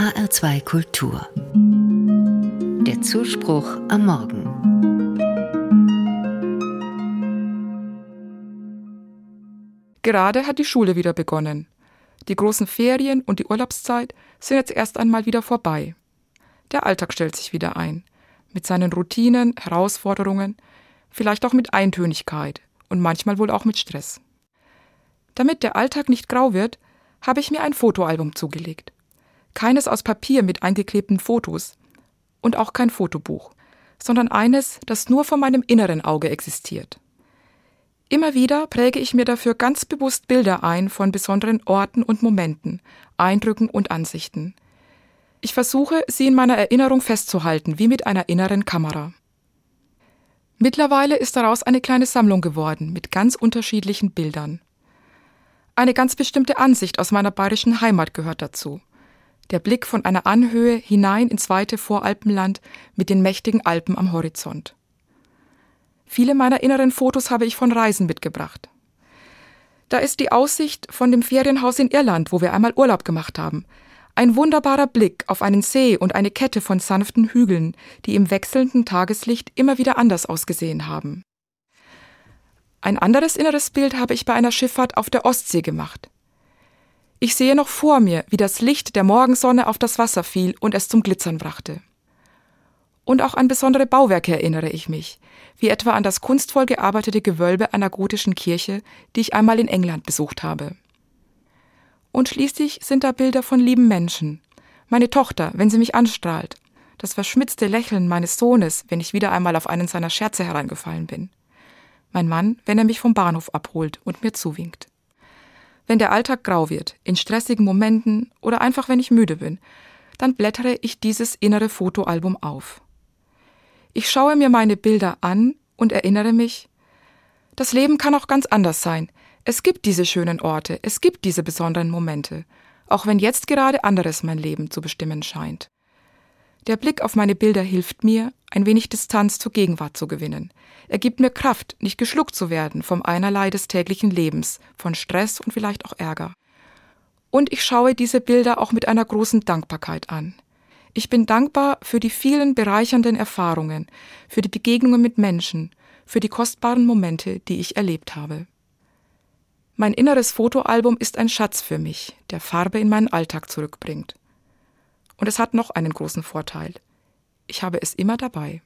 HR2 Kultur. Der Zuspruch am Morgen. Gerade hat die Schule wieder begonnen. Die großen Ferien und die Urlaubszeit sind jetzt erst einmal wieder vorbei. Der Alltag stellt sich wieder ein. Mit seinen Routinen, Herausforderungen, vielleicht auch mit Eintönigkeit und manchmal wohl auch mit Stress. Damit der Alltag nicht grau wird, habe ich mir ein Fotoalbum zugelegt. Keines aus Papier mit eingeklebten Fotos und auch kein Fotobuch, sondern eines, das nur vor meinem inneren Auge existiert. Immer wieder präge ich mir dafür ganz bewusst Bilder ein von besonderen Orten und Momenten, Eindrücken und Ansichten. Ich versuche, sie in meiner Erinnerung festzuhalten, wie mit einer inneren Kamera. Mittlerweile ist daraus eine kleine Sammlung geworden mit ganz unterschiedlichen Bildern. Eine ganz bestimmte Ansicht aus meiner bayerischen Heimat gehört dazu. Der Blick von einer Anhöhe hinein ins weite Voralpenland mit den mächtigen Alpen am Horizont. Viele meiner inneren Fotos habe ich von Reisen mitgebracht. Da ist die Aussicht von dem Ferienhaus in Irland, wo wir einmal Urlaub gemacht haben. Ein wunderbarer Blick auf einen See und eine Kette von sanften Hügeln, die im wechselnden Tageslicht immer wieder anders ausgesehen haben. Ein anderes inneres Bild habe ich bei einer Schifffahrt auf der Ostsee gemacht. Ich sehe noch vor mir, wie das Licht der Morgensonne auf das Wasser fiel und es zum Glitzern brachte. Und auch an besondere Bauwerke erinnere ich mich, wie etwa an das kunstvoll gearbeitete Gewölbe einer gotischen Kirche, die ich einmal in England besucht habe. Und schließlich sind da Bilder von lieben Menschen. Meine Tochter, wenn sie mich anstrahlt, das verschmitzte Lächeln meines Sohnes, wenn ich wieder einmal auf einen seiner Scherze hereingefallen bin mein Mann, wenn er mich vom Bahnhof abholt und mir zuwinkt. Wenn der Alltag grau wird, in stressigen Momenten oder einfach wenn ich müde bin, dann blättere ich dieses innere Fotoalbum auf. Ich schaue mir meine Bilder an und erinnere mich, das Leben kann auch ganz anders sein. Es gibt diese schönen Orte, es gibt diese besonderen Momente, auch wenn jetzt gerade anderes mein Leben zu bestimmen scheint. Der Blick auf meine Bilder hilft mir, ein wenig Distanz zur Gegenwart zu gewinnen. Er gibt mir Kraft, nicht geschluckt zu werden vom Einerlei des täglichen Lebens, von Stress und vielleicht auch Ärger. Und ich schaue diese Bilder auch mit einer großen Dankbarkeit an. Ich bin dankbar für die vielen bereichernden Erfahrungen, für die Begegnungen mit Menschen, für die kostbaren Momente, die ich erlebt habe. Mein inneres Fotoalbum ist ein Schatz für mich, der Farbe in meinen Alltag zurückbringt. Und es hat noch einen großen Vorteil. Ich habe es immer dabei.